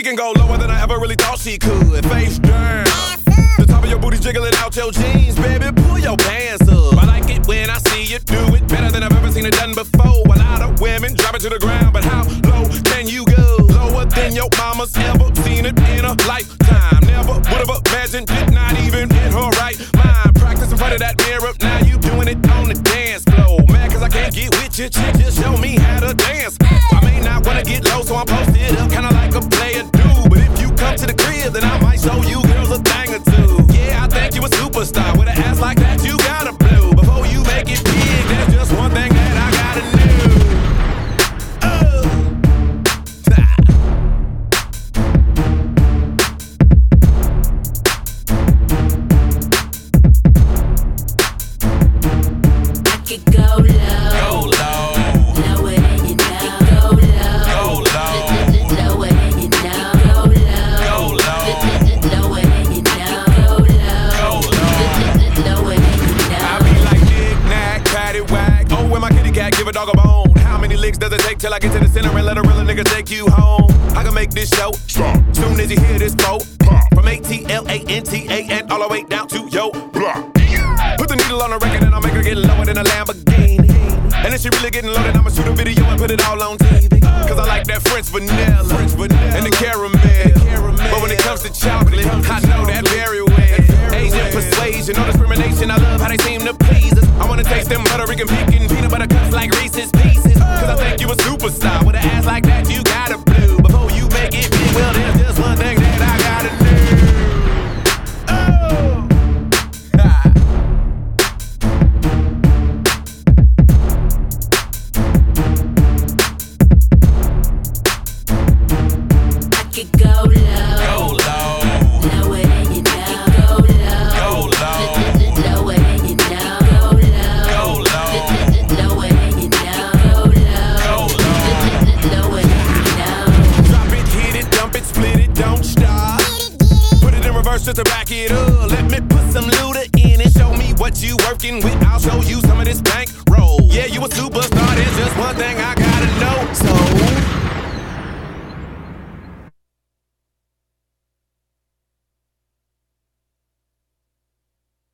She can go lower than I ever really thought she could. Face down. The top of your booty jiggling out your jeans, baby. Pull your pants up. I like it when I see you do it better than I've ever seen it done before. A lot of women drop it to the ground, but how low can you go? Lower than your mama's ever seen it in a lifetime. Never would have imagined, did not even in her right mind. Practice in front of that mirror, now you doing it on the dance floor. Mad cause I can't get with you, chick, just show me how to dance. I may not wanna get low, so I'm posted up, kinda the crib, then I might show you girls a thing or two. Yeah, I think you a superstar. With an ass like that, you gotta blow. Before you make it big, there's just one thing that I gotta know. Oh. I could go low. Go low, a dog a bone. How many licks does it take till I get to the center and let a real nigga take you home? I can make this show stop soon as you hear this quote. From A T L A N T A N all the way down to yo block. Put the needle on the record and I'll make her get lower than a Lamborghini. And if she really getting loaded, I'ma shoot a video and put it all on TV. Cause I like that French vanilla, French vanilla. and the caramel. But when it comes to chocolate, I To back it up. Let me put some looter in it. Show me what you working with. I'll show you some of this bank roll. Yeah, you a superstar. There's just one thing I got